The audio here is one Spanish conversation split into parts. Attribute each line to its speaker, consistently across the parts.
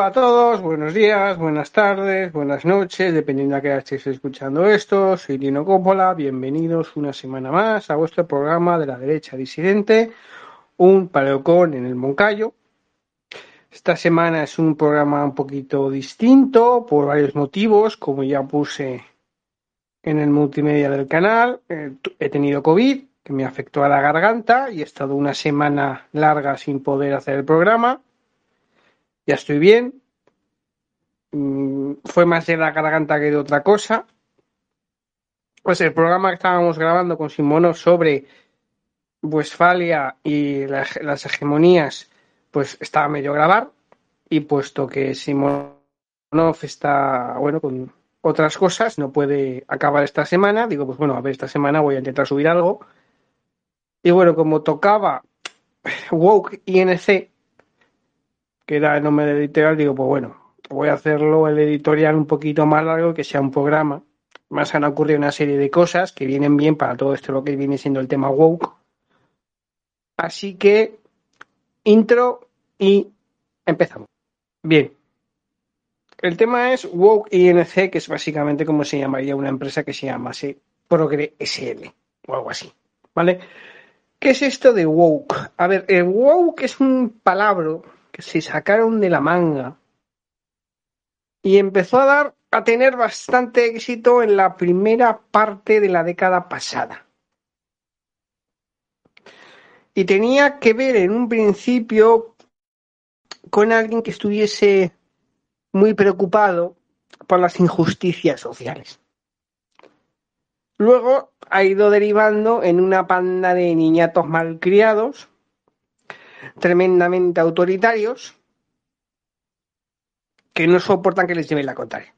Speaker 1: Hola a todos, buenos días, buenas tardes, buenas noches, dependiendo a qué estéis escuchando esto. Soy Lino Coppola, bienvenidos una semana más a vuestro programa de la derecha disidente, un paleocón en el Moncayo. Esta semana es un programa un poquito distinto por varios motivos, como ya puse en el multimedia del canal. Eh, he tenido COVID, que me afectó a la garganta y he estado una semana larga sin poder hacer el programa ya estoy bien. Mm, fue más de la garganta que de otra cosa. Pues el programa que estábamos grabando con Simonov sobre Westfalia y las hegemonías, pues estaba medio grabar. Y puesto que Simonov está, bueno, con otras cosas, no puede acabar esta semana, digo, pues bueno, a ver, esta semana voy a intentar subir algo. Y bueno, como tocaba Woke INC, que era el nombre del editorial, digo, pues bueno, voy a hacerlo el editorial un poquito más largo, que sea un programa. Más han ocurrido una serie de cosas que vienen bien para todo esto, lo que viene siendo el tema woke. Así que, intro y empezamos. Bien. El tema es Woke INC, que es básicamente como se llamaría una empresa que se llamase Progre SL o algo así. ¿Vale? ¿Qué es esto de woke? A ver, el woke es un palabra se sacaron de la manga y empezó a dar a tener bastante éxito en la primera parte de la década pasada. Y tenía que ver en un principio con alguien que estuviese muy preocupado por las injusticias sociales. Luego ha ido derivando en una panda de niñatos malcriados tremendamente autoritarios que no soportan que les lleven la contraria.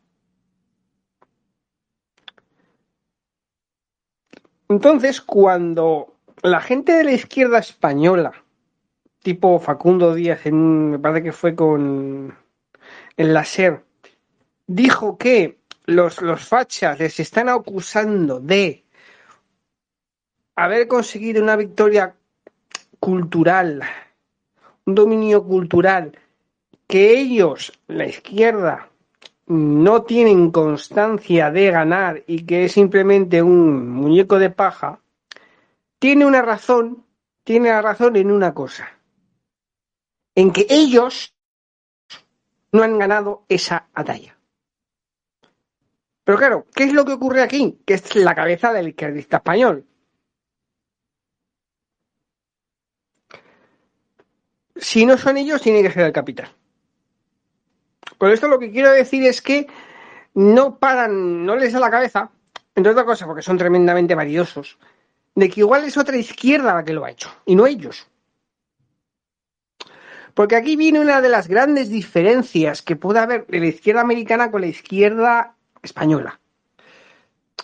Speaker 1: Entonces, cuando la gente de la izquierda española, tipo Facundo Díaz, me parece que fue con el láser, dijo que los, los fachas les están acusando de haber conseguido una victoria cultural un dominio cultural que ellos, la izquierda, no tienen constancia de ganar y que es simplemente un muñeco de paja, tiene una razón, tiene la razón en una cosa, en que ellos no han ganado esa batalla. Pero claro, ¿qué es lo que ocurre aquí? Que es la cabeza del izquierdista español. Si no son ellos, tiene que ser el capital. Con esto lo que quiero decir es que no paran, no les da la cabeza, entre otras cosas, porque son tremendamente valiosos, de que igual es otra izquierda la que lo ha hecho, y no ellos. Porque aquí viene una de las grandes diferencias que puede haber de la izquierda americana con la izquierda española.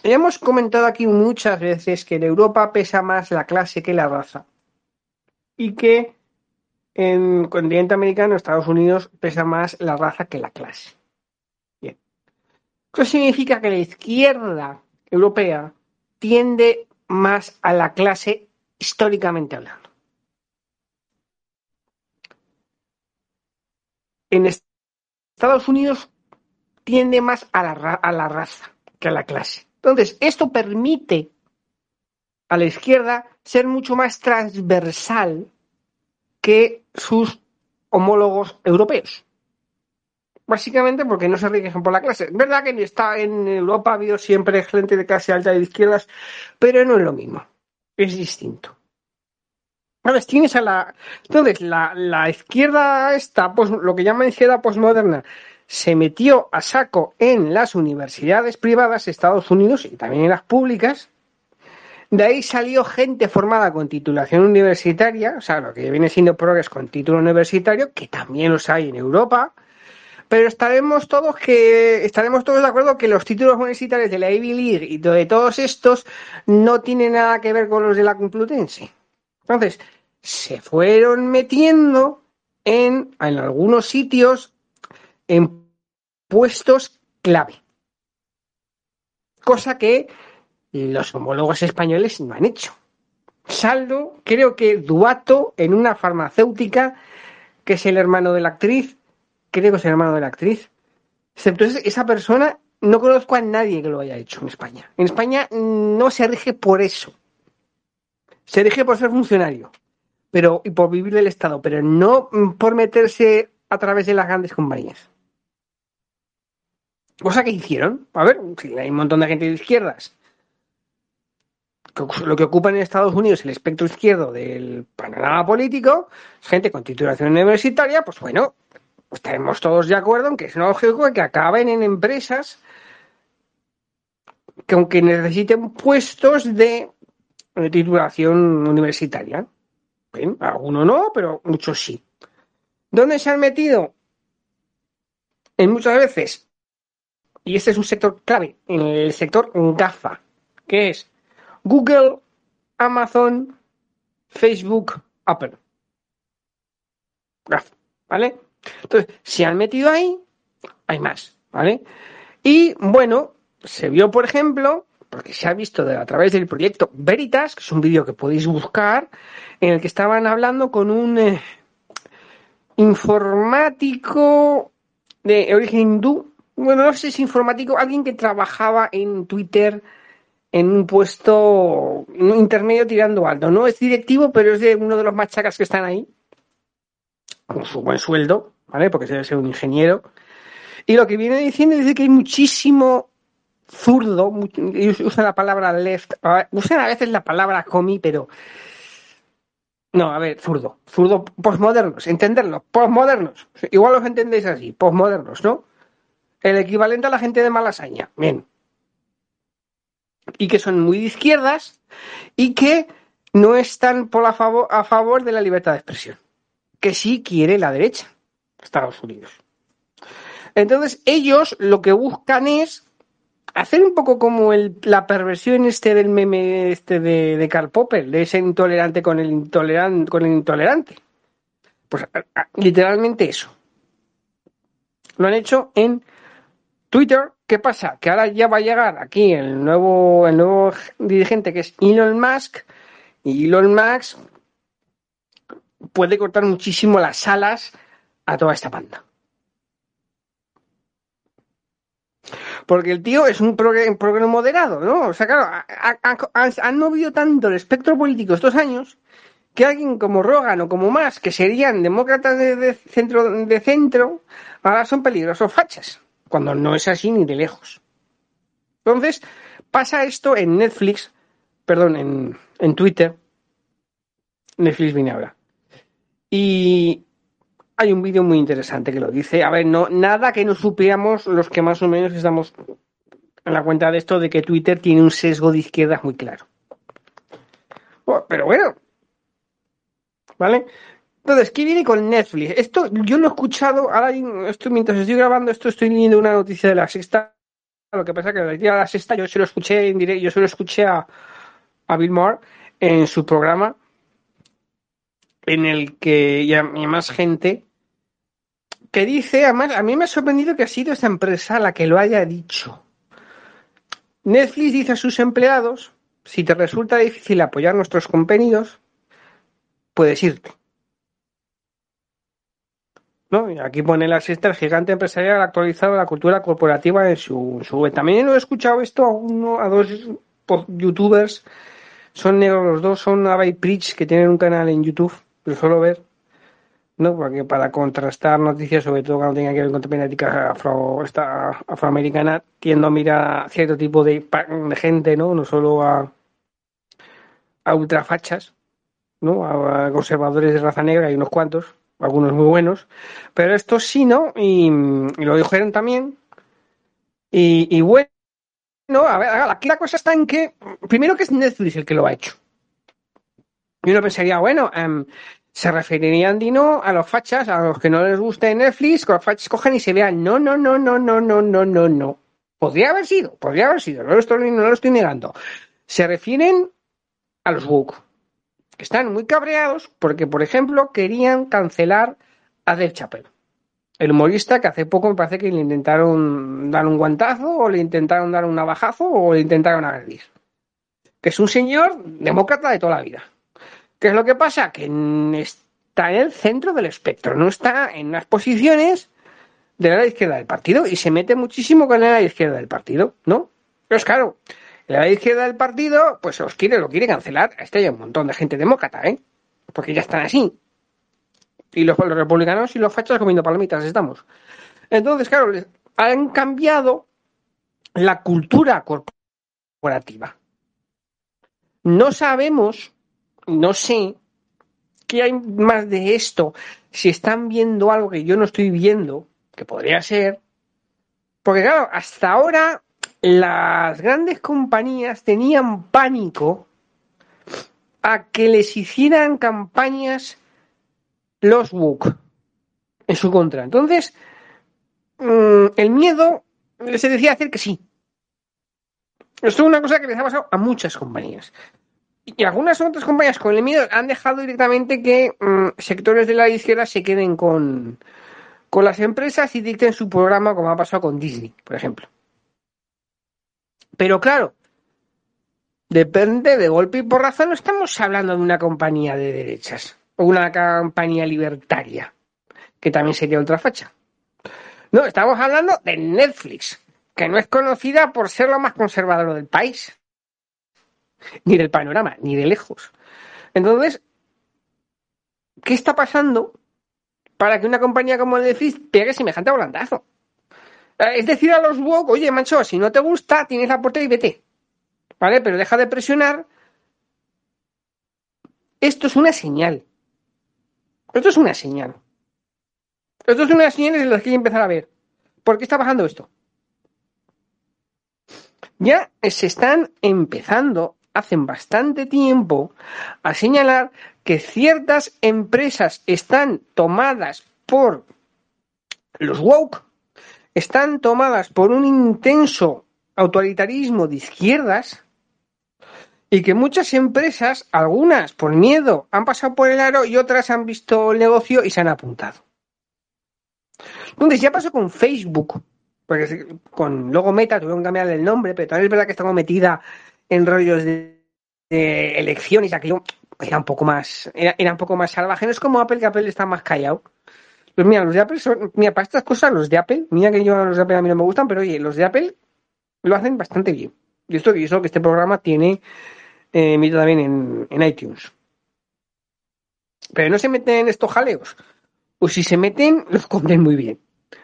Speaker 1: Ya hemos comentado aquí muchas veces que en Europa pesa más la clase que la raza. Y que en el continente americano, Estados Unidos, pesa más la raza que la clase. Bien. Esto significa que la izquierda europea tiende más a la clase históricamente hablando. En Estados Unidos tiende más a la, a la raza que a la clase. Entonces, esto permite a la izquierda ser mucho más transversal que sus homólogos europeos. Básicamente porque no se rigen por la clase. Es verdad que está en Europa ha habido siempre gente de clase alta y de izquierdas, pero no es lo mismo. Es distinto. Entonces tienes a la. Entonces, la, la izquierda esta, pues, lo que llaman izquierda posmoderna, se metió a saco en las universidades privadas de Estados Unidos y también en las públicas, de ahí salió gente formada con titulación universitaria, o sea, lo que viene siendo progres con título universitario, que también los hay en Europa, pero estaremos todos que estaremos todos de acuerdo que los títulos universitarios de la Ivy League y de todos estos no tienen nada que ver con los de la Complutense. Entonces, se fueron metiendo en, en algunos sitios en puestos clave. Cosa que los homólogos españoles no han hecho. Saldo, creo que Duato en una farmacéutica, que es el hermano de la actriz, creo que es el hermano de la actriz. Entonces, esa persona, no conozco a nadie que lo haya hecho en España. En España no se rige por eso. Se rige por ser funcionario pero y por vivir del Estado, pero no por meterse a través de las grandes compañías. Cosa que hicieron. A ver, si hay un montón de gente de izquierdas lo que ocupa en Estados Unidos el espectro izquierdo del panorama político, gente con titulación universitaria, pues bueno, estaremos todos de acuerdo en que es lógico que acaben en empresas que aunque necesiten puestos de, titulación universitaria. algunos no, pero muchos sí. ¿Dónde se han metido? En muchas veces, y este es un sector clave, en el sector GAFA, que es Google, Amazon, Facebook, Apple. ¿Vale? Entonces, si han metido ahí, hay más, ¿vale? Y bueno, se vio, por ejemplo, porque se ha visto a través del proyecto Veritas, que es un vídeo que podéis buscar, en el que estaban hablando con un eh, informático de origen hindú, bueno, no sé si informático, alguien que trabajaba en Twitter en un puesto intermedio tirando alto. No es directivo, pero es de uno de los machacas que están ahí, con su buen sueldo, ¿vale? Porque debe ser un ingeniero. Y lo que viene diciendo es que hay muchísimo zurdo, usa la palabra left, usan a veces la palabra comi, pero no, a ver, zurdo, zurdo postmodernos, entenderlo, postmodernos, igual los entendéis así, postmodernos, ¿no? El equivalente a la gente de Malasaña, bien, y que son muy de izquierdas y que no están por a, favor, a favor de la libertad de expresión, que sí quiere la derecha, Estados Unidos. Entonces, ellos lo que buscan es hacer un poco como el, la perversión este del meme este de, de Karl Popper, de ese intolerante con el intolerante, con el intolerante. Pues literalmente eso. Lo han hecho en Twitter, ¿qué pasa? Que ahora ya va a llegar aquí el nuevo, el nuevo dirigente que es Elon Musk, y Elon Musk puede cortar muchísimo las alas a toda esta banda. Porque el tío es un programa moderado, ¿no? O sea, claro, han movido tanto el espectro político estos años que alguien como Rogan o como Musk, que serían demócratas de, centro, de centro, ahora son peligrosos fachas cuando no es así ni de lejos. Entonces, pasa esto en Netflix, perdón, en, en Twitter. Netflix viene ahora. Y hay un vídeo muy interesante que lo dice. A ver, no, nada que no supiéramos los que más o menos estamos en la cuenta de esto de que Twitter tiene un sesgo de izquierda muy claro. Pero bueno. ¿Vale? Entonces, ¿qué viene con Netflix? Esto yo lo he escuchado, ahora esto, mientras estoy grabando esto estoy leyendo una noticia de la sexta. Lo que pasa es que la de la sexta yo se lo escuché en directo, yo se lo escuché a, Bill Maher en su programa en el que y, más gente que dice, además a mí me ha sorprendido que ha sido esta empresa la que lo haya dicho. Netflix dice a sus empleados, si te resulta difícil apoyar nuestros contenidos, puedes irte. ¿No? Aquí pone la sexta, el gigante empresarial actualizado la cultura corporativa en su, su. También lo he escuchado esto a uno, a dos youtubers, son negros los dos, son Abai Preach, que tienen un canal en YouTube, lo suelo ver, ¿no? Porque para contrastar noticias, sobre todo cuando tenga que ver con temática afro, esta, afroamericana, tiendo a mirar a cierto tipo de, de gente, ¿no? No solo a, a ultrafachas, ¿no? A, a conservadores de raza negra, hay unos cuantos, algunos muy buenos, pero estos sí, ¿no? Y, lo dijeron también. Y, bueno, a ver, aquí la cosa está en que, primero que es Netflix el que lo ha hecho. Y uno pensaría, bueno, em, Se referirían, Dino, a los fachas, a los que no les guste Netflix, que los fachas cojan y se vean. No, no, no, no, no, no, no, no, no. Podría haber sido, podría haber sido, no lo estoy, no lo estoy negando. Se refieren a los woke, están muy cabreados porque, por ejemplo, querían cancelar a Dave Chappelle. El humorista que hace poco me parece que le intentaron dar un guantazo, o le intentaron dar un navajazo, o le intentaron agredir. Que es un señor demócrata de toda la vida. ¿Qué es lo que pasa? Que está en el centro del espectro, no está en unas posiciones de la izquierda del partido y se mete muchísimo con la izquierda del partido, ¿no? Pues claro, la izquierda del partido, pues os quiere, lo quiere cancelar. Este hay un montón de gente demócrata, ¿eh? Porque ya están así. Y los, los republicanos y los fachos comiendo palomitas estamos. Entonces, claro, han cambiado la cultura corporativa. No sabemos, no sé qué hay más de esto, si están viendo algo que yo no estoy viendo, que podría ser, porque claro, hasta ahora las grandes compañías tenían pánico a que les hicieran campañas los WOOC en su contra. Entonces, mm, el miedo se decía hacer que sí. Esto es una cosa que les ha pasado a muchas compañías. Y algunas otras compañías con el miedo han dejado directamente que mm, sectores de la izquierda se queden con, con las empresas y dicten su programa, como ha pasado con Disney, por ejemplo. Pero claro, depende de golpe y porrazo, no estamos hablando de una compañía de derechas o una campaña libertaria, que también sería otra facha. No, estamos hablando de Netflix, que no es conocida por ser lo más conservador del país, ni del panorama, ni de lejos. Entonces, ¿qué está pasando para que una compañía como Netflix pegue semejante volantazo? Eh, es decir, a los woke, oye, mancho, si no te gusta, tienes la puerta y vete. ¿Vale? Pero deja de presionar. Esto es una señal. Esto es una señal. Esto es una señal en las que hay que empezar a ver. ¿Por qué está bajando esto? Ya se están empezando, hacen bastante tiempo, a señalar que ciertas empresas están tomadas por los woke, están tomadas por un intenso autoritarismo de izquierdas y que muchas empresas, algunas por miedo, han pasado por el aro y otras han visto el negocio y se han apuntado. Entonces ya pasó con Facebook, porque con luego Meta tuvieron que cambiar el nombre, pero también es verdad que estamos metida en rollos de, elecciones, aquello era un poco más, era, era, un poco más salvaje. No es como Apple, que Apple está más callado. Pues mira, los de Apple son, mira, para estas cosas los de Apple, mira que yo los de Apple a mí no me gustan, pero oye, los de Apple lo hacen bastante bien. Y esto, y eso que este programa tiene eh, también en, iTunes. Pero no se meten en estos jaleos. O si se meten, los compren muy bien.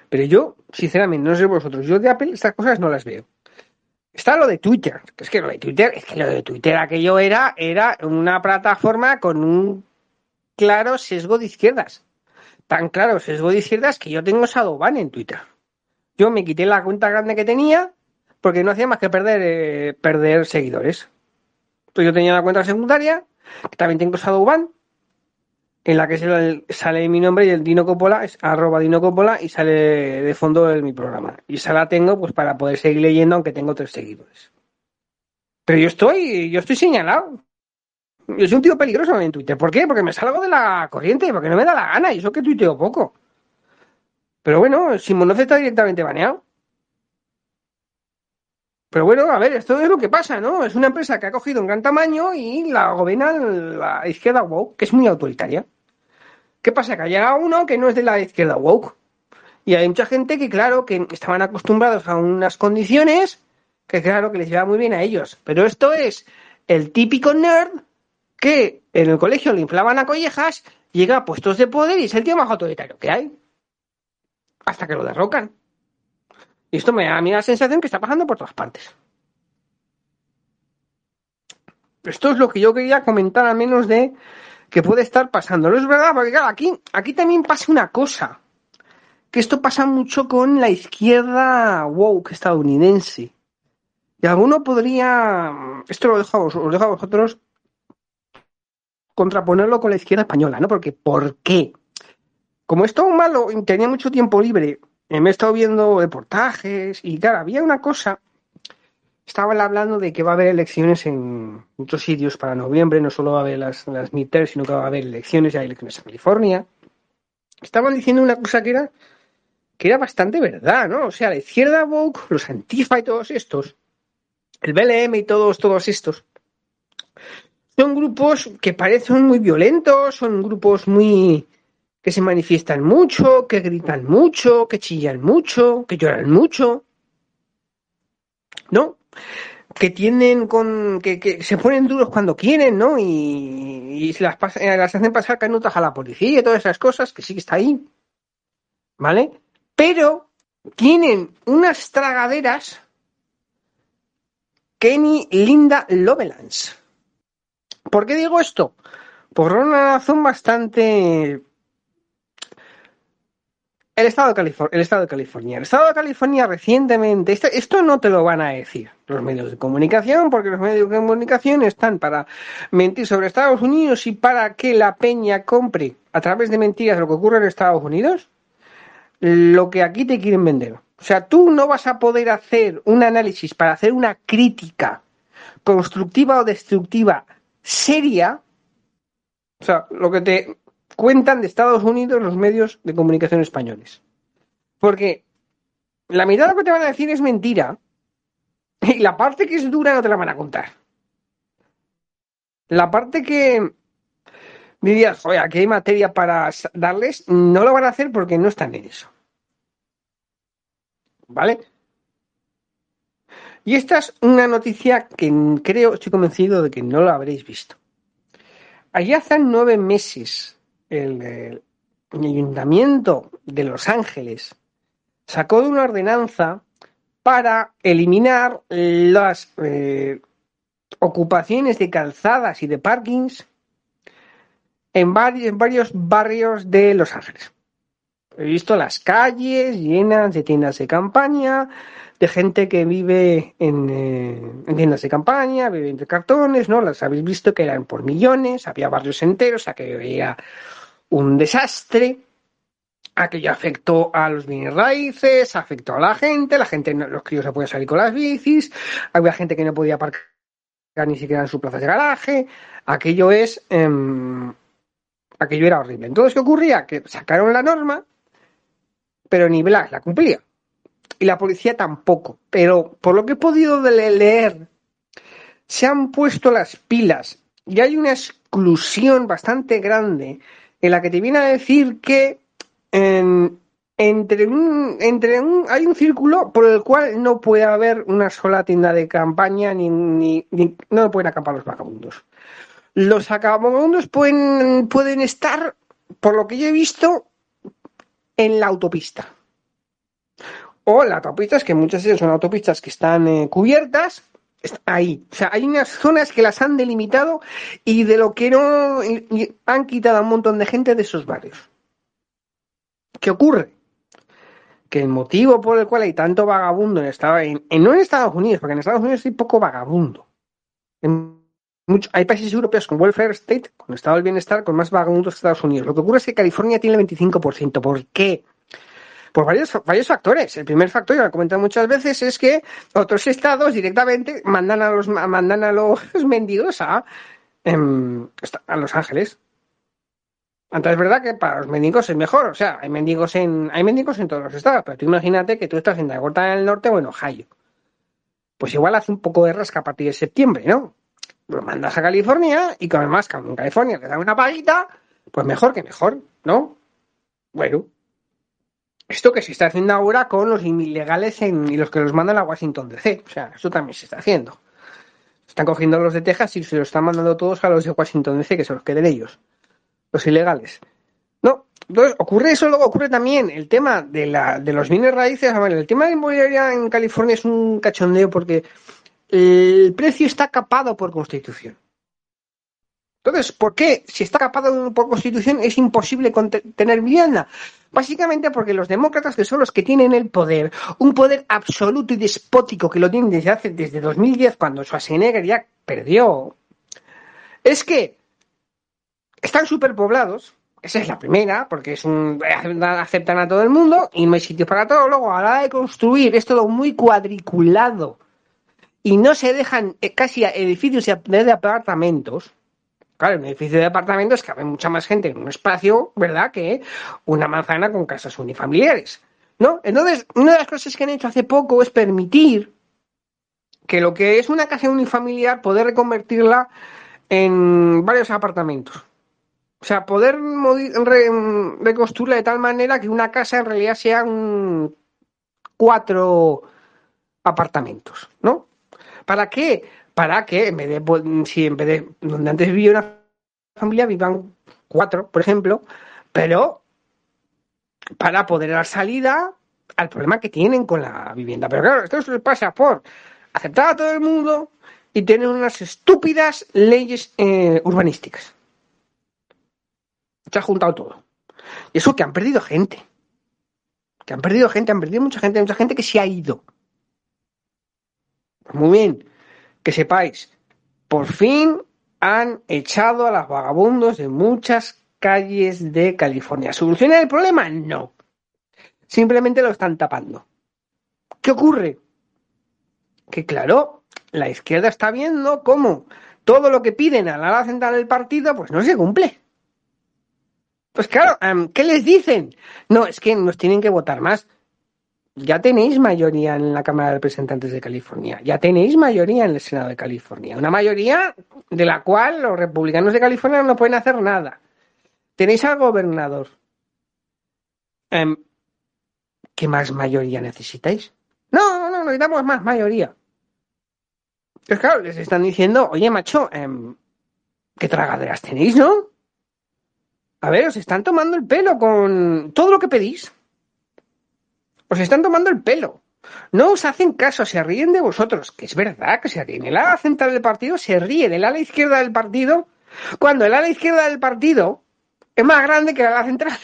Speaker 1: Pero yo, sinceramente, no sé vosotros, yo de Apple estas cosas no las veo. Está lo de Twitter, que es que lo de Twitter, es que lo de Twitter aquello era, era una plataforma con un claro sesgo de izquierdas. Tan claro sesgo de izquierdas que yo tengo Shadowban en Twitter. Yo me quité la cuenta grande que tenía porque no hacía más que perder, eh, seguidores yo tenía una cuenta secundaria, que también tengo Shadowban, en la que sale mi nombre y el Dino Coppola es arroba Dino Coppola y sale de fondo de mi programa. Y esa la tengo pues para poder seguir leyendo aunque tengo tres seguidores. Pero yo estoy, yo estoy señalado. Yo soy un tío peligroso en Twitter. ¿Por qué? Porque me salgo de la corriente, porque no me da la gana y eso que tuiteo poco. Pero bueno, Simonoz está directamente baneado. Pero bueno, a ver, esto es lo que pasa, ¿no? Es una empresa que ha cogido un gran tamaño y la gobierna la izquierda woke, que es muy autoritaria. ¿Qué pasa? Que ha llegado uno que no es de la izquierda woke. Y hay mucha gente que, claro, que estaban acostumbrados a unas condiciones que, claro, que les lleva muy bien a ellos. Pero esto es el típico nerd que en el colegio le inflaban a collejas, llega a puestos de poder y es el tío más autoritario que hay. Hasta que lo derrocan. Y esto me da a mí la sensación que está pasando por todas partes. Esto es lo que yo quería comentar al menos de que puede estar pasando. No es verdad, porque claro, aquí, aquí también pasa una cosa. Que esto pasa mucho con la izquierda woke estadounidense. Y alguno podría. Esto lo dejo a, vos, os dejo a vosotros contraponerlo con la izquierda española, ¿no? Porque ¿por qué? Como es todo malo, tenía mucho tiempo libre, eh, me he estado viendo reportajes y claro, había una cosa, estaban hablando de que va a haber elecciones en muchos sitios para noviembre, no solo va a haber las, las sino que va a haber elecciones, ya hay elecciones en California. Estaban diciendo una cosa que era que era bastante verdad, ¿no? O sea, la izquierda Vogue, los Antifa y todos estos, el BLM y todos, todos estos, son grupos que parecen muy violentos, son grupos muy que se manifiestan mucho, que gritan mucho, que chillan mucho, que lloran mucho. ¿No? Que tienen con. que, se ponen duros cuando quieren, ¿no? Y, y las, las hacen pasar canutas a la policía y todas esas cosas, que sí que está ahí. ¿Vale? Pero tienen unas tragaderas Kenny Linda Lovelace. ¿Por qué digo esto? Por una razón bastante... El Estado, de California, el Estado de California. El Estado de California recientemente, esto, esto no te lo van a decir los medios de comunicación, porque los medios de comunicación están para mentir sobre Estados Unidos y para que la peña compre a través de mentiras lo que ocurre en Estados Unidos, lo que aquí te quieren vender. O sea, tú no vas a poder hacer un análisis para hacer una crítica constructiva o destructiva seria, o sea, lo que te cuentan de Estados Unidos los medios de comunicación españoles. Porque la mitad de lo que te van a decir es mentira y la parte que es dura no te la van a contar. La parte que dirías, oye, aquí hay materia para darles, no lo van a hacer porque no están en eso. ¿Vale? Y esta es una noticia que creo, estoy convencido de que no lo habréis visto. Allá hace nueve meses el, Ayuntamiento de Los Ángeles sacó una ordenanza para eliminar las eh, ocupaciones de calzadas y de parkings en varios barrios de Los Ángeles. He visto las calles llenas de tiendas de campaña, de gente que vive en, eh, tiendas de campaña, vive entre cartones, ¿no? Las habéis visto que eran por millones, había barrios enteros, aquello era un desastre, aquello afectó a los bienes raíces, afectó a la gente, la gente, los críos se podían salir con las bicis, había gente que no podía aparcar ni siquiera en su plaza de garaje, aquello es, em, aquello era horrible. Entonces, ¿qué ocurría? Que sacaron la norma pero ni Blas la cumplía. Y la policía tampoco. Pero por lo que he podido leer, se han puesto las pilas y hay una exclusión bastante grande en la que te viene a decir que entre un, entre un, hay un círculo por el cual no puede haber una sola tienda de campaña ni, ni, no pueden acampar los vagabundos. Los vagabundos pueden, pueden estar, por lo que yo he visto, en la autopista. O las autopistas, que muchas veces son autopistas que están eh, cubiertas, ahí. O sea, hay unas zonas que las han delimitado y de lo que no han quitado a un montón de gente de esos barrios. ¿Qué ocurre? Que el motivo por el cual hay tanto vagabundo en, Estados, en, no en Estados Unidos, porque en Estados Unidos hay poco vagabundo. Hay países europeos con welfare state, con estado del bienestar, con más vagabundos que Estados Unidos. Lo que ocurre es que California tiene el 25%. ¿Por qué? Por varios, varios factores. El primer factor, y lo he comentado muchas veces, es que otros estados directamente mandan a los, mandan a los mendigos a, em, a Los Ángeles. Entonces es verdad que para los mendigos es mejor, o sea, hay mendigos en, hay mendigos en todos los estados, pero tú imagínate que tú estás en Dakota del Norte o en Ohio. Pues igual hace un poco de rasca a partir de septiembre, ¿no? Lo mandas a California y además en California le dan una paguita, pues mejor que mejor, ¿no? Bueno, esto que se está haciendo ahora con los ilegales y los que los mandan a Washington DC. O sea, eso también se está haciendo. Están cogiendo los de Texas y se los están mandando todos a los de Washington DC, que se los queden ellos. Los ilegales. No, entonces ocurre eso, luego ocurre también el tema de, la, de los bienes raíces. el tema de inmobiliaria en California es un cachondeo porque el precio está capado por constitución. Entonces, ¿por qué? Si está capado por constitución es imposible tener vivienda. Básicamente porque los demócratas, que son los que tienen el poder, un poder absoluto y despótico que lo tienen desde hace, desde 2010, cuando Schwarzenegger ya perdió, es que están superpoblados, esa es la primera, porque es un, aceptan a todo el mundo y no hay sitio para todo. Luego, a la hora de construir, es todo muy cuadriculado y no se dejan eh, casi edificios de apartamentos. Claro, un edificio de apartamentos cabe mucha más gente en un espacio, ¿verdad?, que una manzana con casas unifamiliares. ¿No? Entonces, una de las cosas que han hecho hace poco es permitir que lo que es una casa unifamiliar, poder reconvertirla en varios apartamentos. O sea, poder reconstruirla de tal manera que una casa en realidad sea un cuatro apartamentos, ¿no? ¿Para qué? Para que en vez de, pues, si en vez de donde antes vivía una familia vivan cuatro, por ejemplo, pero para poder dar salida al problema que tienen con la vivienda. Pero claro, esto se pasa por aceptar a todo el mundo y tener unas estúpidas leyes eh, urbanísticas. Se ha juntado todo. Y eso que han perdido gente. Que han perdido gente, han perdido mucha gente, mucha gente que se ha ido. Muy bien, que sepáis, por fin han echado a las vagabundos de muchas calles de California. ¿Soluciona el problema? No. Simplemente lo están tapando. ¿Qué ocurre? Que claro, la izquierda está viendo cómo todo lo que piden a la ala central del partido pues no se cumple. Pues claro, ¿qué les dicen? No, es que nos tienen que votar más. Ya tenéis mayoría en la Cámara de Representantes de California, ya tenéis mayoría en el Senado de California, una mayoría de la cual los republicanos de California no pueden hacer nada. Tenéis al gobernador. ¿Qué más mayoría necesitáis? No, no, no, necesitamos más mayoría. Pues claro, les están diciendo, oye, macho, ¿qué tragaderas tenéis, no? A ver, os están tomando el pelo con todo lo que pedís. Os están tomando el pelo. No os hacen caso, se ríen de vosotros, que es verdad que se ríen. El ala central del partido se ríe del ala izquierda del partido, cuando el ala izquierda del partido es más grande que el ala central.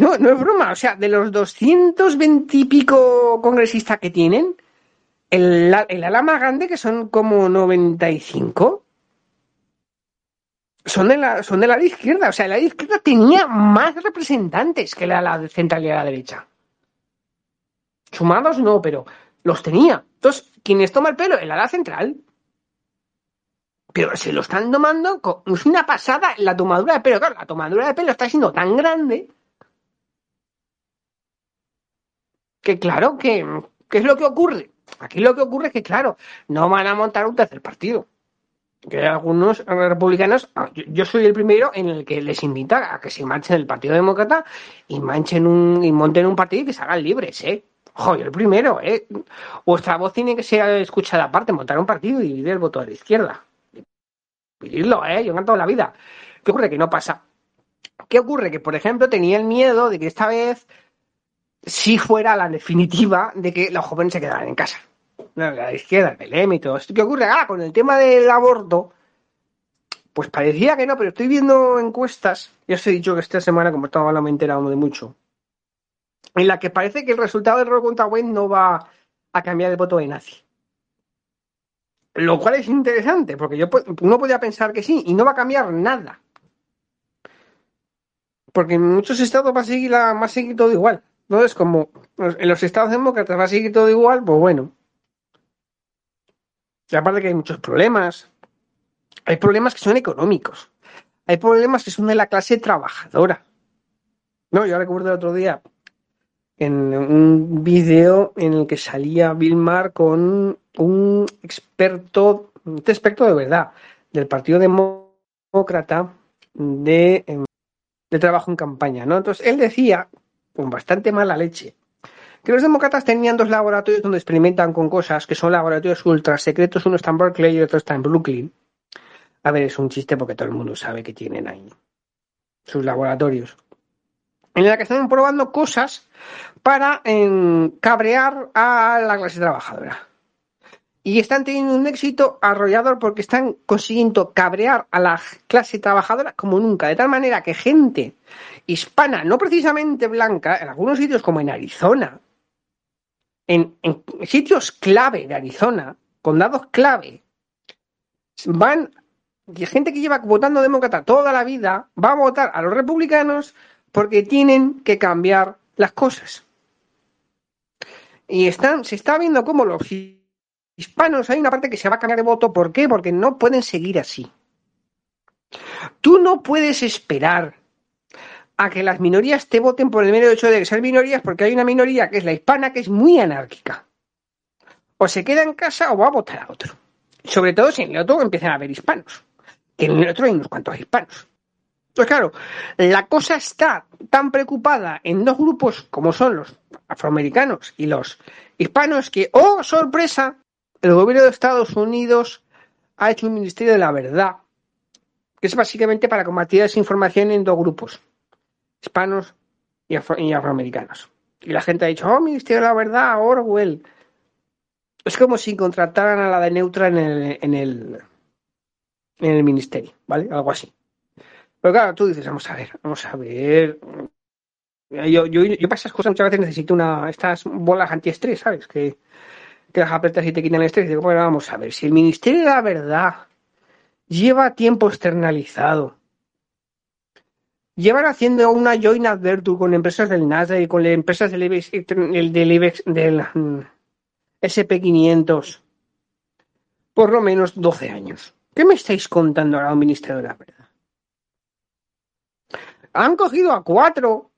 Speaker 1: no, no es broma, o sea, de los 220 y pico congresistas que tienen, el, el ala más grande, que son como 95, son de la, son de la izquierda. O sea, la izquierda tenía más representantes que la, la central y la derecha. Sumados no, pero los tenía. Entonces, quienes toma el pelo? El ala central. Pero se lo están tomando con es una pasada la tomadura de pelo. Claro, la tomadura de pelo está siendo tan grande que claro que ¿qué es lo que ocurre? Aquí lo que ocurre es que, claro, no van a montar un tercer partido que algunos republicanos, ah, yo, soy el primero en el que les invita a que se marchen del Partido Demócrata y manchen un, y monten un partido y que se hagan libres, ¿eh? Joder, el primero, ¿eh? Vuestra voz tiene que ser escuchada aparte, montar un partido y dividir el voto de la izquierda. Dividirlo, ¿eh? Yo he toda la vida. ¿Qué ocurre? Que no pasa. ¿Qué ocurre? Que, por ejemplo, tenía el miedo de que esta vez si fuera la definitiva de que los jóvenes se quedaran en casa la izquierda, el PLM y todo esto. ¿Qué ocurre? Ah, con el tema del aborto, pues parecía que no, pero estoy viendo encuestas, ya os he dicho que esta semana, como estaba hablando, me he enterado de mucho, en la que parece que el resultado del Roll contra Wayne no va a cambiar el voto de nazi. Lo cual es interesante, porque yo uno podía pensar que sí, y no va a cambiar nada. Porque en muchos estados va a seguir, la, va a seguir todo igual. ¿no? Es como en los estados demócratas va a seguir todo igual, pues bueno. Y aparte que hay muchos problemas. Hay problemas que son económicos. Hay problemas que son de la clase trabajadora. No, yo recuerdo el otro día en un vídeo en el que salía Bill Maher con un experto, un experto de verdad, del Partido Demócrata de, em, de trabajo en campaña, ¿no? Entonces él decía, con bastante mala leche, que los demócratas tenían dos laboratorios donde experimentan con cosas que son laboratorios ultra secretos, uno está en Berkeley y otro está en Brooklyn. A ver, es un chiste porque todo el mundo sabe que tienen ahí sus laboratorios. En la que están probando cosas para cabrear a la clase trabajadora. Y están teniendo un éxito arrollador porque están consiguiendo cabrear a la clase trabajadora como nunca. De tal manera que gente hispana, no precisamente blanca, en algunos sitios como en Arizona, en, sitios clave de Arizona, condados clave, van gente que lleva votando demócrata toda la vida va a votar a los republicanos porque tienen que cambiar las cosas. Y están, se está viendo cómo los hispanos hay una parte que se va a cambiar de voto. ¿Por qué? Porque no pueden seguir así. Tú no puedes esperar a que las minorías te voten por el mero hecho de ser minorías porque hay una minoría que es la hispana que es muy anárquica. O se queda en casa o va a votar a otro. Sobre todo si en el otro empiezan a haber hispanos. Que en el otro hay unos cuantos hispanos. Pues claro, la cosa está tan preocupada en dos grupos como son los afroamericanos y los hispanos que, oh, sorpresa, el gobierno de Estados Unidos ha hecho un ministerio de la verdad, que es básicamente para combatir esa información en dos grupos, hispanos y, afroamericanos. Y la gente ha dicho, oh, ministerio de la verdad, Orwell. Es como si contrataran a la de Neutra en el, en el, en el ministerio, ¿vale? Algo así. Pero claro, tú dices, vamos a ver, vamos a ver. Yo, yo, yo para esas cosas muchas veces necesito una estas bolas antiestrés, ¿sabes? Que, te las apretas y te quitan el estrés. Y digo, bueno, vamos a ver, si el Ministerio de la Verdad lleva tiempo externalizado, llevan haciendo una joint adventure con empresas del Nasdaq y con empresas del IBEX, el del, IBEX, del mm, SP500 por lo menos 12 años. ¿Qué me estáis contando ahora, Ministerio de la Verdad? han cogido a cuatro,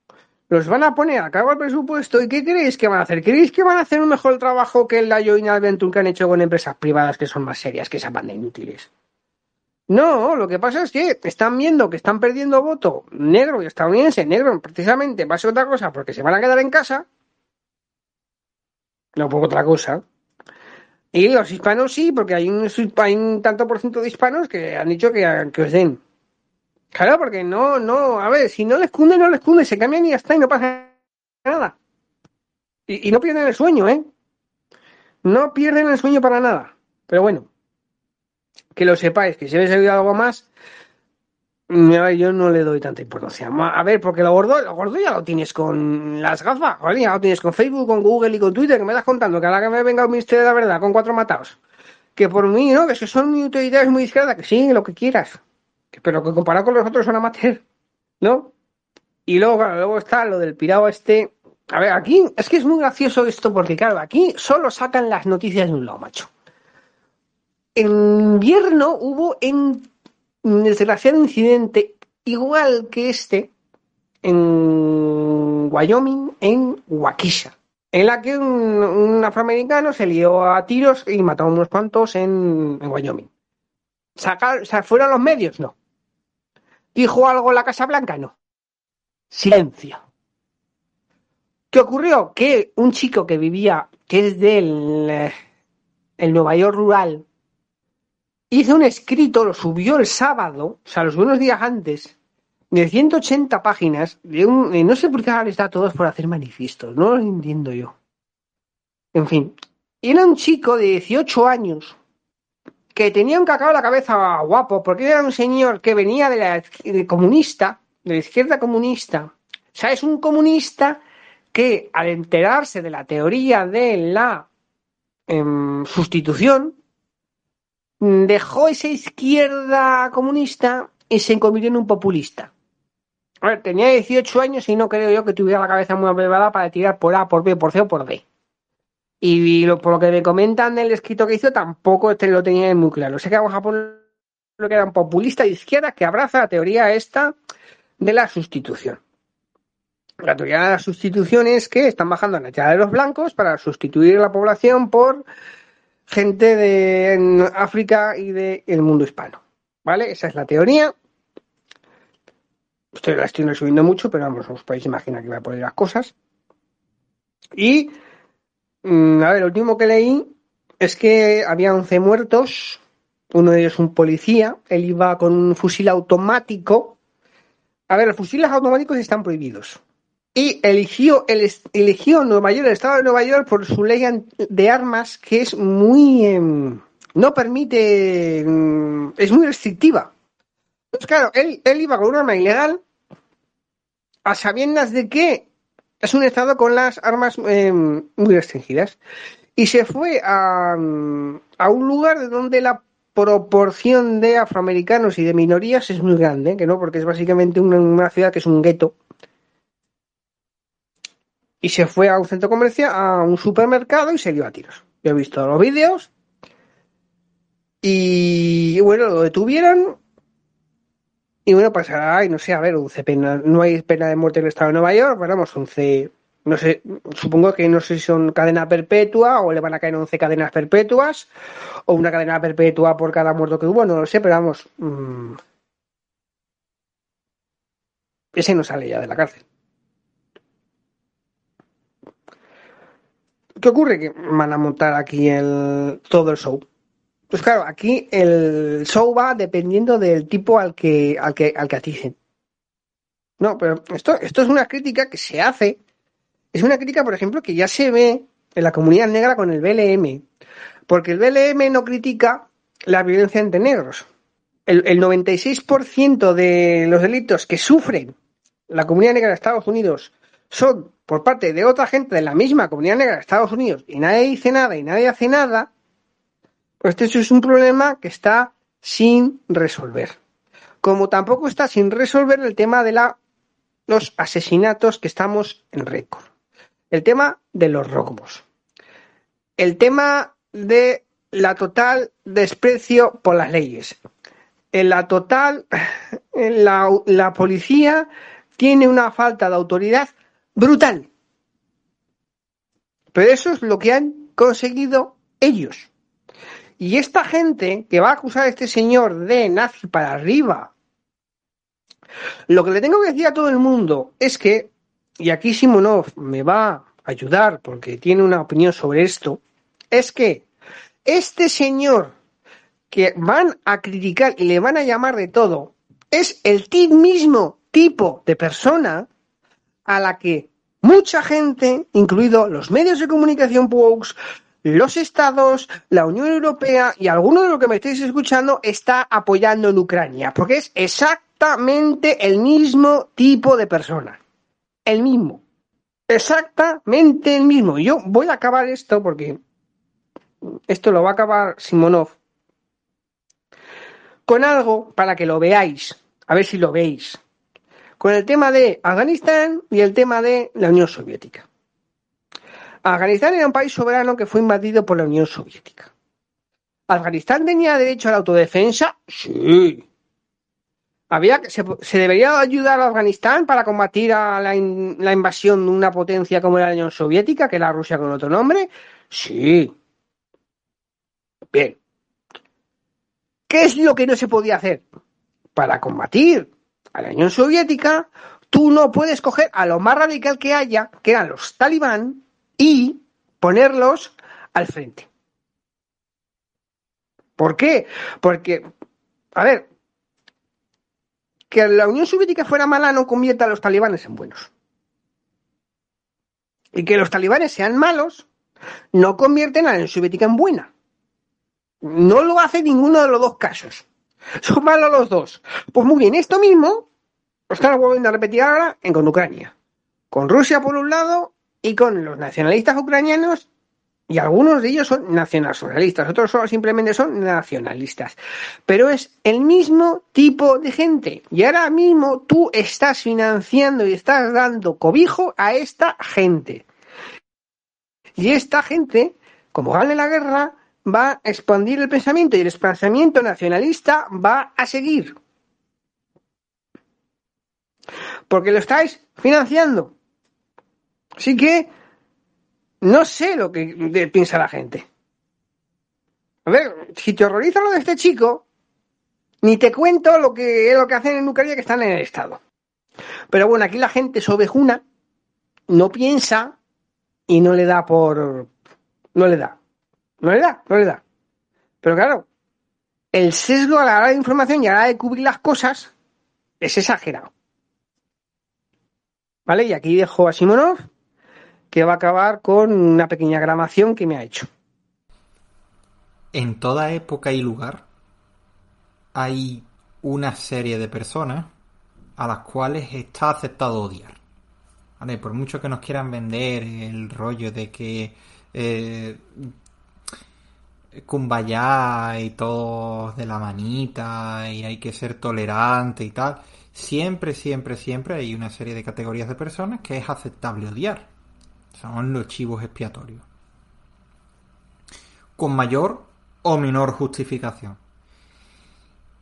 Speaker 1: los van a poner a cargo del presupuesto y ¿qué creéis que van a hacer? ¿Creéis que van a hacer un mejor trabajo que la Joint Adventure que han hecho con empresas privadas que son más serias que esa banda inútiles? No, lo que pasa es que están viendo que están perdiendo voto negro y estadounidense, negro precisamente va otra cosa porque se van a quedar en casa. No por otra cosa. Y los hispanos sí, porque hay un, hay un tanto por ciento de hispanos que han dicho que, que os den. Claro, porque no, no, a ver, si no les cunde, no les cunde, se cambian y ya está y no pasa nada. Y, no pierden el sueño, ¿eh? No pierden el sueño para nada. Pero bueno, que lo sepáis, que si habéis oído algo más, yo no le doy tanta importancia. A ver, porque lo gordo, lo gordo ya lo tienes con las gafas, ya lo tienes con Facebook, con Google y con Twitter, que me estás contando que ahora que me venga un ministerio de la verdad con cuatro matados. Que por mí, ¿no? Que son muy utilidades muy izquierda, que sí, lo que quieras pero que comparado con los otros son amateur, ¿no? Y luego, luego está lo del pirado este. A ver, aquí es que es muy gracioso esto porque, claro, aquí solo sacan las noticias de un lado, macho. En invierno hubo un desgraciado incidente igual que este en Wyoming, en Waukesha, en la que un, afroamericano se lió a tiros y mató a unos cuantos en, Wyoming. ¿Sacar, ¿Fueron los medios? No. ¿Dijo algo la Casa Blanca? No. Silencio. ¿Qué ocurrió? Que un chico que vivía, que es del eh, el Nueva York rural, hizo un escrito, lo subió el sábado, o sea, los buenos días antes, de 180 páginas, de un, no sé por qué ahora les da a todos por hacer manifiestos, no lo entiendo yo. En fin, era un chico de 18 años que tenía un cacao en la cabeza guapo, porque era un señor que venía de la comunista, de la izquierda comunista. O sea, es un comunista que al enterarse de la teoría de la em, sustitución, dejó esa izquierda comunista y se convirtió en un populista. A ver, tenía 18 años y no creo yo que tuviera la cabeza muy preparada para tirar por A, por B, por C o por D. Y por lo que me comentan del escrito que hizo, tampoco este lo tenía muy claro. Sé que a poner lo que era un populista de izquierda que abraza la teoría esta de la sustitución. La teoría de la sustitución es que están bajando la tierra de los blancos para sustituir la población por gente de África y del mundo hispano. ¿Vale? Esa es la teoría. Estoy, la estoy resumiendo mucho, pero vamos, os podéis imaginar que voy a poner las cosas. Y Mm, a ver, lo último que leí es que había 11 muertos, uno de ellos un policía, él iba con un fusil automático. A ver, los fusiles automáticos están prohibidos. Y eligió, el, eligió Nueva York, el estado de Nueva York, por su ley de armas, que es muy. Em, no permite. Em, es muy restrictiva. Entonces, claro, él, él iba con un arma ilegal, a sabiendas de que es un estado con las armas eh, muy restringidas. Y se fue a, a un lugar de donde la proporción de afroamericanos y de minorías es muy grande, que no, porque es básicamente una, una ciudad que es un gueto. Y se fue a un centro comercial, a un supermercado y se dio a tiros. Yo he visto los vídeos y bueno, lo detuvieron. Y bueno, pues ay, no sé, a ver, 11 pena, no hay pena de muerte en el estado de Nueva York, pero vamos, 11, no sé, supongo que no sé si son cadena perpetua o le van a caer 11 cadenas perpetuas o una cadena perpetua por cada muerto que hubo, no lo sé, pero vamos, mmm, ese no sale ya de la cárcel. ¿Qué ocurre? Que van a montar aquí el, todo el show. Pues claro, aquí el show va dependiendo del tipo al que, al que, al que aticen. No, pero esto, esto es una crítica que se hace. Es una crítica, por ejemplo, que ya se ve en la comunidad negra con el BLM. Porque el BLM no critica la violencia entre negros. El, el 96% de los delitos que sufren la comunidad negra de Estados Unidos son por parte de otra gente de la misma comunidad negra de Estados Unidos y nadie dice nada y nadie hace nada, pues esto es un problema que está sin resolver. Como tampoco está sin resolver el tema de la, los asesinatos que estamos en récord. El tema de los robos. El tema de la total desprecio por las leyes. En la total, en la, la policía tiene una falta de autoridad brutal. Pero eso es lo que han conseguido ellos. Y esta gente que va a acusar a este señor de nazi para arriba, lo que le tengo que decir a todo el mundo es que, y aquí Simonov me va a ayudar porque tiene una opinión sobre esto, es que este señor que van a criticar y le van a llamar de todo, es el mismo tipo de persona a la que mucha gente, incluido los medios de comunicación Vox, los estados, la Unión Europea y alguno de los que me estáis escuchando está apoyando en Ucrania, porque es exactamente el mismo tipo de persona. El mismo. Exactamente el mismo. Yo voy a acabar esto porque esto lo va a acabar Simonov con algo para que lo veáis, a ver si lo veis, con el tema de Afganistán y el tema de la Unión Soviética. Afganistán era un país soberano que fue invadido por la Unión Soviética. ¿Afganistán tenía derecho a la autodefensa? Sí. ¿Había, se, se, debería ayudar a Afganistán para combatir a la, in, la, invasión de una potencia como la Unión Soviética, que era Rusia con otro nombre? Sí. Bien. ¿Qué es lo que no se podía hacer? Para combatir a la Unión Soviética, tú no puedes coger a lo más radical que haya, que eran los talibán, y ponerlos al frente. ¿Por qué? Porque, a ver, que la Unión Soviética fuera mala no convierte a los talibanes en buenos. Y que los talibanes sean malos no convierten a la Unión Soviética en buena. No lo hace ninguno de los dos casos. Son malos los dos. Pues muy bien, esto mismo lo están volviendo a repetir ahora en con Ucrania. Con Rusia por un lado y con los nacionalistas ucranianos y algunos de ellos son nacionalsocialistas, otros solo simplemente son nacionalistas. Pero es el mismo tipo de gente. Y ahora mismo tú estás financiando y estás dando cobijo a esta gente. Y esta gente, como gane la guerra, va a expandir el pensamiento y el pensamiento nacionalista va a seguir. Porque lo estáis financiando. Así que no sé lo que piensa la gente. A ver, si te horroriza lo de este chico, ni te cuento lo que es lo que hacen en Ucrania que están en el Estado. Pero bueno, aquí la gente es ovejuna, no piensa y no le da por. No le da. No le da, no le da. Pero claro, el sesgo a la hora de información y a la hora de cubrir las cosas es exagerado. ¿Vale? Y aquí dejo a Simonov que va a acabar con una pequeña grabación que me ha hecho.
Speaker 2: En toda época y lugar hay una serie de personas a las cuales está aceptado odiar. ¿Vale? Por mucho que nos quieran vender el rollo de que eh, kumbaya y todo de la manita y hay que ser tolerante y tal. Siempre, siempre, siempre hay una serie de categorías de personas que es aceptable odiar. Son los chivos expiatorios. Con mayor o menor justificación.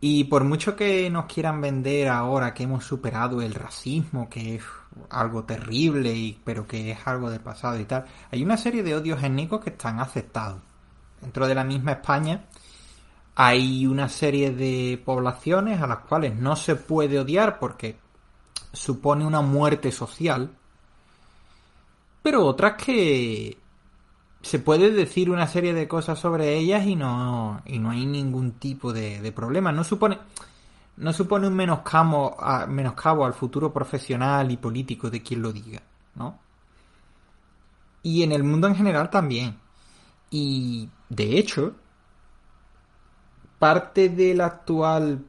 Speaker 2: Y por mucho que nos quieran vender ahora que hemos superado el racismo, que es algo terrible, y, pero que es algo del pasado y tal, hay una serie de odios étnicos que están aceptados. Dentro de la misma España hay una serie de poblaciones a las cuales no se puede odiar porque supone una muerte social, pero otras que se puede decir una serie de cosas sobre ellas y no, y no hay ningún tipo de, problema. No supone, no supone un menoscabo, a, menoscabo al futuro profesional y político de quien lo diga, ¿no? Y en el mundo en general también. Y de hecho, parte de la actual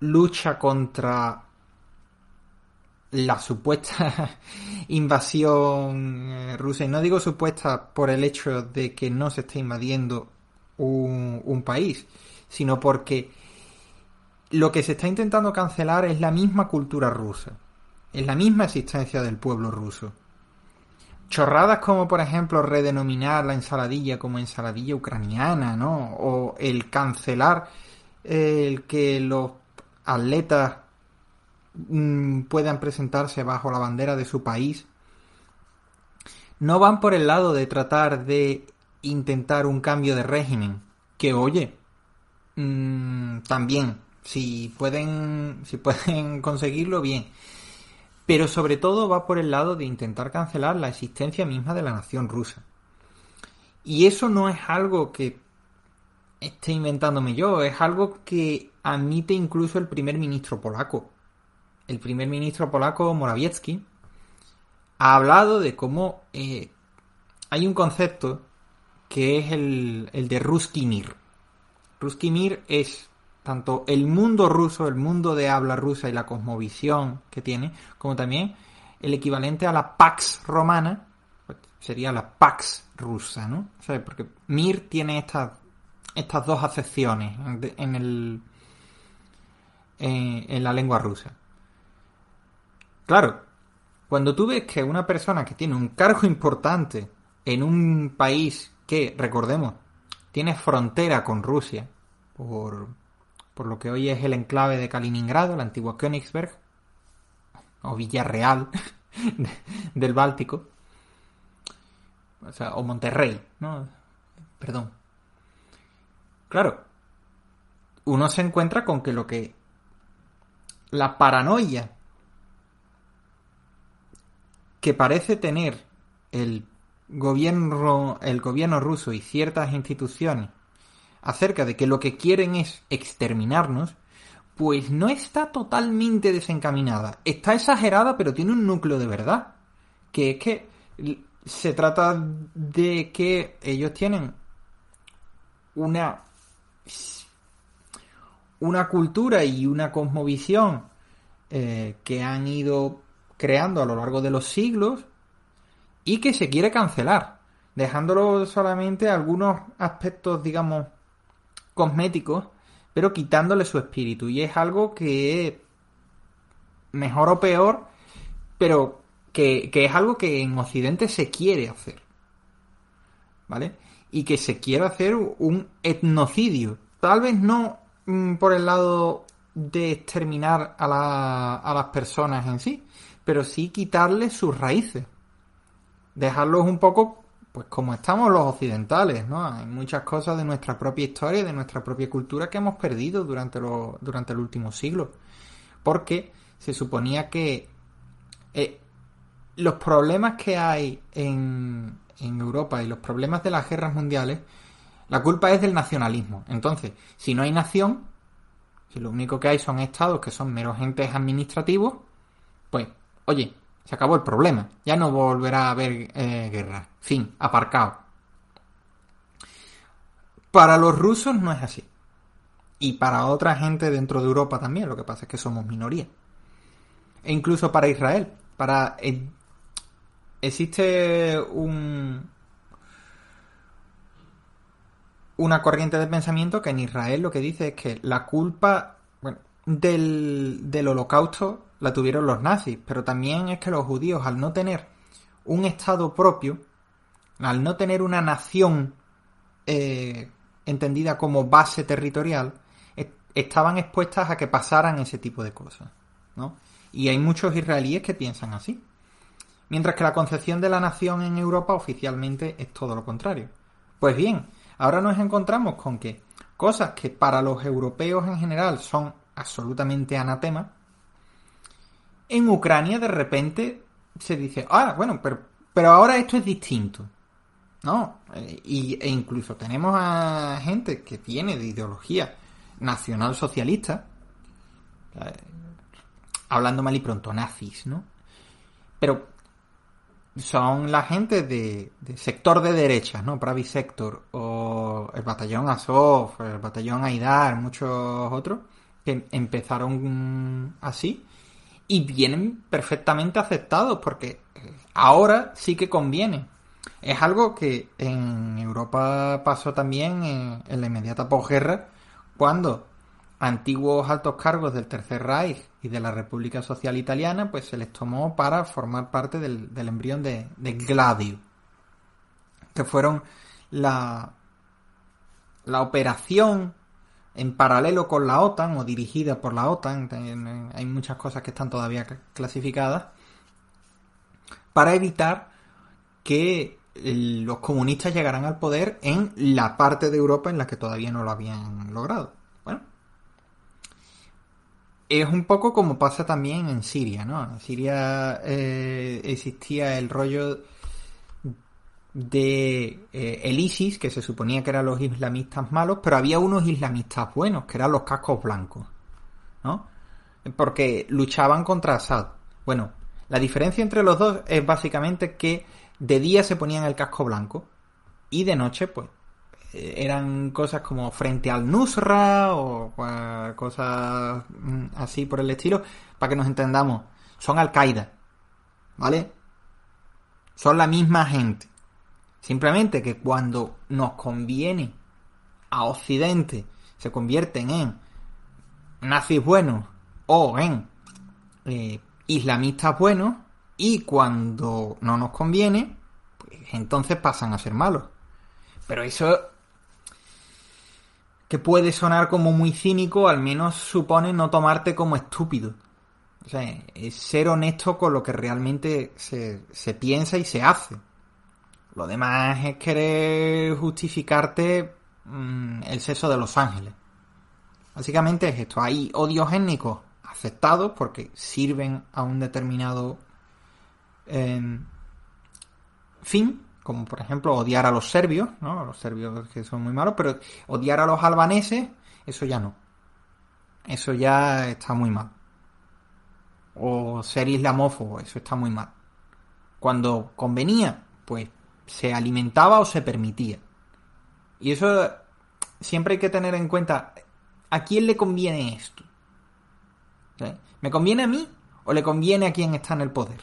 Speaker 2: lucha contra la supuesta invasión eh, rusa, y no digo supuesta por el hecho de que no se esté invadiendo un, país, sino porque lo que se está intentando cancelar es la misma cultura rusa, es la misma existencia del pueblo ruso. Chorradas como, por ejemplo, redenominar la ensaladilla como ensaladilla ucraniana, ¿no? O el cancelar el que los atletas Mm, puedan presentarse bajo la bandera de su país, no van por el lado de tratar de intentar un cambio de régimen. Que oye, mm, también, si pueden, si pueden conseguirlo, bien. Pero sobre todo va por el lado de intentar cancelar la existencia misma de la nación rusa. Y eso no es algo que esté inventándome yo, es algo que admite incluso el primer ministro polaco el primer ministro polaco Morawiecki ha hablado de cómo eh, hay un concepto que es el, el de Ruski Mir. Ruski Mir es tanto el mundo ruso, el mundo de habla rusa y la cosmovisión que tiene, como también el equivalente a la Pax romana, pues, sería la Pax rusa, ¿no? Porque Mir tiene estas, estas dos acepciones en, el, en la lengua rusa. Claro, cuando tú ves que una persona que tiene un cargo importante en un país que, recordemos, tiene frontera con Rusia, por, por lo que hoy es el enclave de Kaliningrado, el antiguo Königsberg, o Villarreal del Báltico, o sea, o Monterrey, ¿no? Perdón. Claro, uno se encuentra con que lo que la paranoia que parece tener el gobierno, el gobierno ruso y ciertas instituciones acerca de que lo que quieren es exterminarnos, pues no está totalmente desencaminada. Está exagerada, pero tiene un núcleo de verdad. Que es que se trata de que ellos tienen una una cultura y una cosmovisión eh, que han ido creando a lo largo de los siglos y que se quiere cancelar, dejándolo solamente algunos aspectos, digamos, cosméticos, pero quitándole su espíritu. Y es algo que mejor o peor, pero que, que es algo que en Occidente se quiere hacer. ¿Vale? Y que se quiere hacer un etnocidio. Tal vez no mm, por el lado de exterminar a, a las personas en sí, pero sí quitarles sus raíces. Dejarlos un poco, pues como estamos los occidentales, ¿no? Hay muchas cosas de nuestra propia historia y de nuestra propia cultura que hemos perdido durante, lo, durante el último siglo. Porque se suponía que eh, los problemas que hay en, en Europa y los problemas de las guerras mundiales, la culpa es del nacionalismo. Entonces, si no hay nación, si lo único que hay son estados que son meros entes administrativos, pues Oye, se acabó el problema. Ya no volverá a haber eh, guerra. Fin, aparcado. Para los rusos no es así. Y para otra gente dentro de Europa también. Lo que pasa es que somos minoría. E incluso para Israel. Para. existe un. una corriente de pensamiento que en Israel lo que dice es que la culpa del, del holocausto la tuvieron los nazis, pero también es que los judíos al no tener un estado propio, al no tener una nación eh, entendida como base territorial, estaban expuestas a que pasaran ese tipo de cosas, ¿no? Y hay muchos israelíes que piensan así. Mientras que la concepción de la nación en Europa oficialmente es todo lo contrario. Pues bien, ahora nos encontramos con que cosas que para los europeos en general son absolutamente anatema, en Ucrania de repente se dice, ah, bueno, pero, pero ahora esto es distinto. ¿No? Eh, y, e incluso tenemos a gente que viene de ideología nacional socialista, eh, hablando mal y pronto, nazis, ¿no? Pero son la gente de, sector de derechas, ¿no? Pravi Sector, o el batallón Azov, el batallón Aidar, muchos otros, que empezaron así y vienen perfectamente aceptados porque ahora sí que conviene. Es algo que en Europa pasó también en, la inmediata posguerra, cuando antiguos altos cargos del Tercer Reich y de la República Social Italiana, pues se les tomó para formar parte del, embrión de, de, Gladio, que fueron la, la operación en paralelo con la OTAN o dirigida por la OTAN, hay muchas cosas que están todavía clasificadas, para evitar que los comunistas llegaran al poder en la parte de Europa en la que todavía no lo habían logrado. Bueno, es un poco como pasa también en Siria, ¿no? En Siria eh, existía el rollo de eh, el ISIS, que se suponía que eran los islamistas malos, pero había unos islamistas buenos, que eran los cascos blancos, ¿no? Porque luchaban contra Assad. Bueno, la diferencia entre los dos es básicamente que de día se ponían el casco blanco y de noche, pues, eh, eran cosas como frente al Nusra o cosas mm, así por el estilo, para que nos entendamos. Son Al-Qaeda, ¿vale? Son la misma gente. Simplemente que cuando nos conviene a Occidente se convierten en nazis buenos o en eh, islamistas buenos y cuando no nos conviene, pues entonces pasan a ser malos. Pero eso que puede sonar como muy cínico, al menos supone no tomarte como estúpido. O sea, es ser honesto con lo que realmente se, se piensa y se hace. Lo demás es querer justificarte mm, el sexo de los ángeles. Básicamente es esto. Hay odios étnicos aceptados porque sirven a un determinado em, fin, como por ejemplo odiar a los serbios, ¿no? Los serbios que son muy malos, pero odiar a los albaneses, eso ya no. Eso ya está muy mal. O ser islamófobo, eso está muy mal. Cuando convenía, pues se alimentaba o se permitía. Y eso siempre hay que tener en cuenta, ¿a quién le conviene esto? ¿Me conviene a mí o le conviene a quien está en el poder?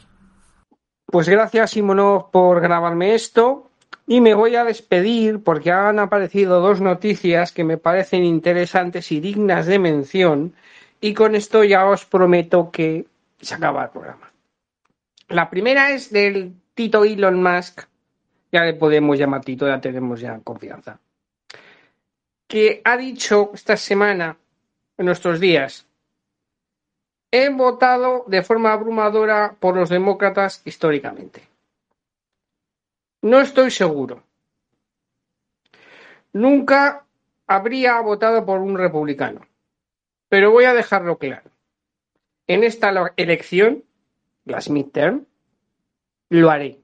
Speaker 1: Pues gracias, Simonov, por grabarme esto. Y me voy a despedir porque han aparecido dos noticias que me parecen interesantes y dignas de mención. Y con esto ya os prometo que se acaba el programa. La primera es del Tito Elon Musk, ya le podemos llamar Tito, ya tenemos ya confianza, que ha dicho esta semana, en nuestros días, he votado de forma abrumadora por los demócratas históricamente. No estoy seguro. Nunca habría votado por un republicano. Pero voy a dejarlo claro. En esta elección, las midterm, lo haré.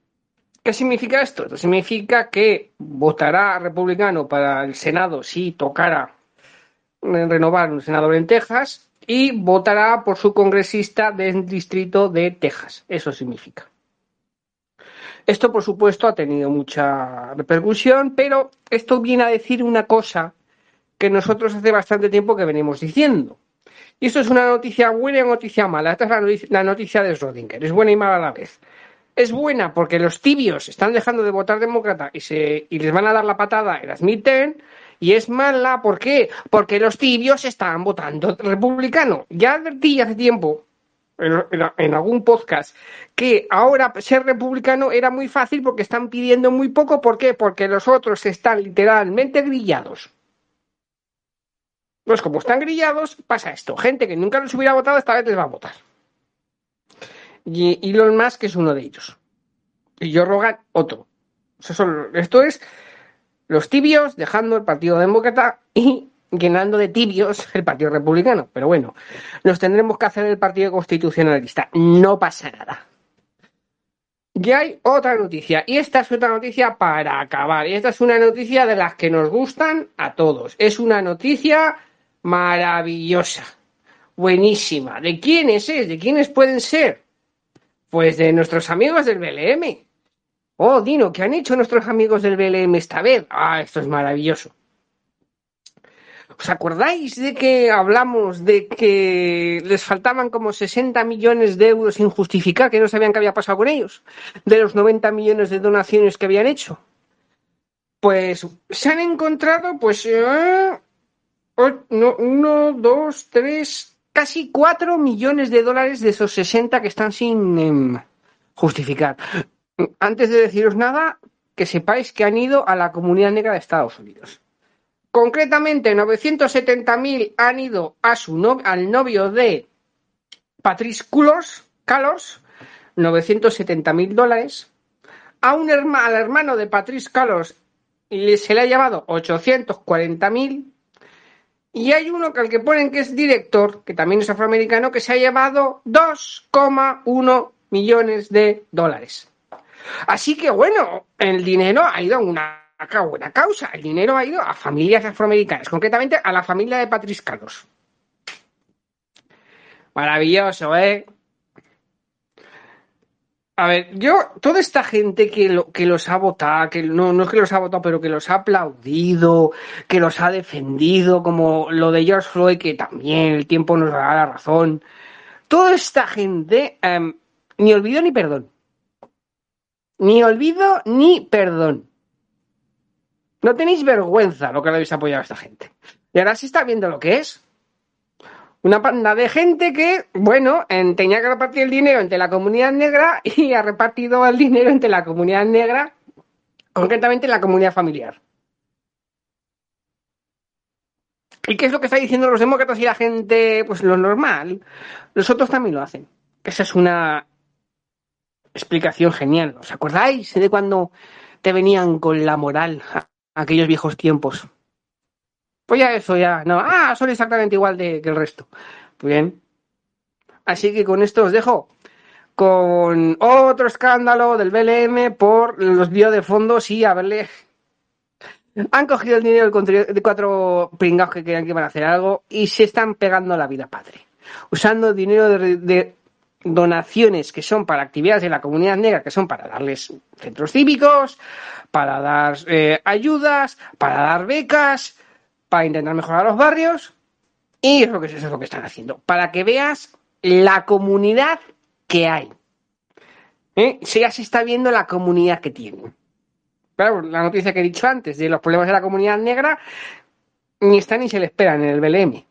Speaker 1: ¿Qué significa esto? Esto significa que votará republicano para el Senado si tocara renovar un senador en Texas y votará por su congresista del distrito de Texas. Eso significa. Esto, por supuesto, ha tenido mucha repercusión, pero esto viene a decir una cosa que nosotros hace bastante tiempo que venimos diciendo. Y esto es una noticia buena y una noticia mala. Esta es la noticia, de Schrödinger. Es buena y mala a la vez es buena porque los tibios están dejando de votar demócrata y, se, y les van a dar la patada en las midterm Y es mala, ¿por qué? Porque los tibios estaban votando republicano. Ya advertí hace tiempo, en, en, algún podcast, que ahora ser republicano era muy fácil porque están pidiendo muy poco. ¿Por qué? Porque los otros están literalmente grillados. Pues como están grillados, pasa esto. Gente que nunca los hubiera votado, esta vez les va a votar. Y Elon Musk es uno de ellos. Y yo Rogan, otro. esto es los tibios dejando el Partido Demócrata y llenando de tibios el Partido Republicano. Pero bueno, nos tendremos que hacer el Partido Constitucionalista. No pasa nada. Y hay otra noticia, y esta es otra noticia para acabar. Y esta es una noticia de las que nos gustan a todos. Es una noticia maravillosa, buenísima. ¿De quiénes es? ¿De quiénes pueden ser? Pues de nuestros amigos del BLM. Oh, Dino, ¿qué han hecho nuestros amigos del BLM esta vez? Ah, esto es maravilloso. ¿Os acordáis de que hablamos de que les faltaban como 60 millones de euros sin justificar, que no sabían qué había pasado con ellos? De los 90 millones de donaciones que habían hecho. Pues se han encontrado, pues, eh, uno, dos, tres, casi cuatro millones de dólares de esos 60 que están sin em, justificar. Antes de deciros nada, que sepáis que han ido a la comunidad negra de Estados Unidos. Concretamente, 970.000 han ido a su al novio de Patrice Culos, Calos, 970.000 dólares. A un al hermano de Patrice Calos se le ha llevado 840.000 y hay uno que al que ponen que es director, que también es afroamericano, que se ha llevado 2,1 millones de dólares. Así que bueno, el dinero ha ido a una buena causa. El dinero ha ido a familias afroamericanas, concretamente a la familia de Patrice Carlos. Maravilloso, ¿eh? A ver, yo, toda esta gente que, que los ha votado, que no, no es que los ha votado, pero que los ha aplaudido, que los ha defendido, como lo de George Floyd, que también el tiempo nos dará la razón. Toda esta gente, em, ni olvido ni perdón. Ni olvido ni perdón. No tenéis vergüenza lo que le habéis apoyado a esta gente. Y ahora se está viendo lo que es. Una panda de gente que, bueno, tenía que repartir el dinero entre la comunidad negra y ha repartido el dinero entre la comunidad negra, concretamente la comunidad familiar. ¿Y qué es lo que está diciendo los demócratas y la gente? Pues lo normal. Los otros también lo hacen. Esa es una explicación genial. ¿Os acordáis de cuando te venían con la moral aquellos viejos tiempos? Pues ya eso, ya, no, ah, son exactamente igual de, que el resto. Bien. Así que con esto os dejo con otro escándalo del BLM por los biodefondos y haberle... Han cogido el dinero de cuatro pringados que querían que iban a hacer algo y se están pegando la vida padre. Usando dinero de, donaciones que son para actividades de la comunidad negra, que son para darles centros cívicos, para dar eh, ayudas, para dar becas, para intentar mejorar los barrios y es lo que, es lo que están haciendo, para que veas la comunidad que hay. ¿Eh? ya se está viendo la comunidad que tienen. Claro, la noticia que he dicho antes de los problemas de la comunidad negra ni está ni se le espera en el BLM.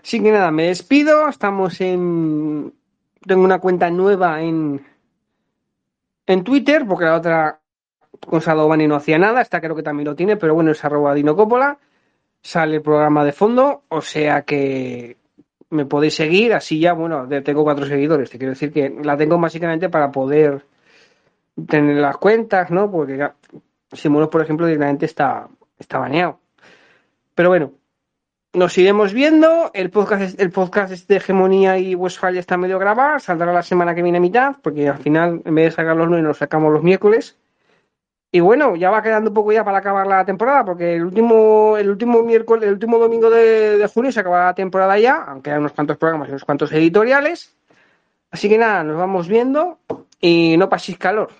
Speaker 1: Así que nada, me despido. Estamos en. Tengo una cuenta nueva en. En Twitter, porque la otra con Sadovani no hacía nada, esta creo que también lo tiene, pero bueno, es arroba Coppola, sale el programa de fondo, o sea que me podéis seguir, así ya, bueno, tengo cuatro seguidores, te quiero decir que la tengo básicamente para poder tener las cuentas, ¿no? Porque Simonos, por ejemplo, directamente está, está baneado. Pero bueno, nos iremos viendo. El podcast, el podcast de Hegemonía y Westfalia está medio grabado. Saldrá la semana que viene a mitad, porque al final, en vez de sacar los lunes, nos sacamos los miércoles. Y bueno, ya va quedando un poco ya para acabar la temporada, porque el último, el último miércoles, el último domingo de, junio se acaba la temporada ya, aunque hay unos cuantos programas y unos cuantos editoriales. Así que nada, nos vamos viendo y no paséis calor.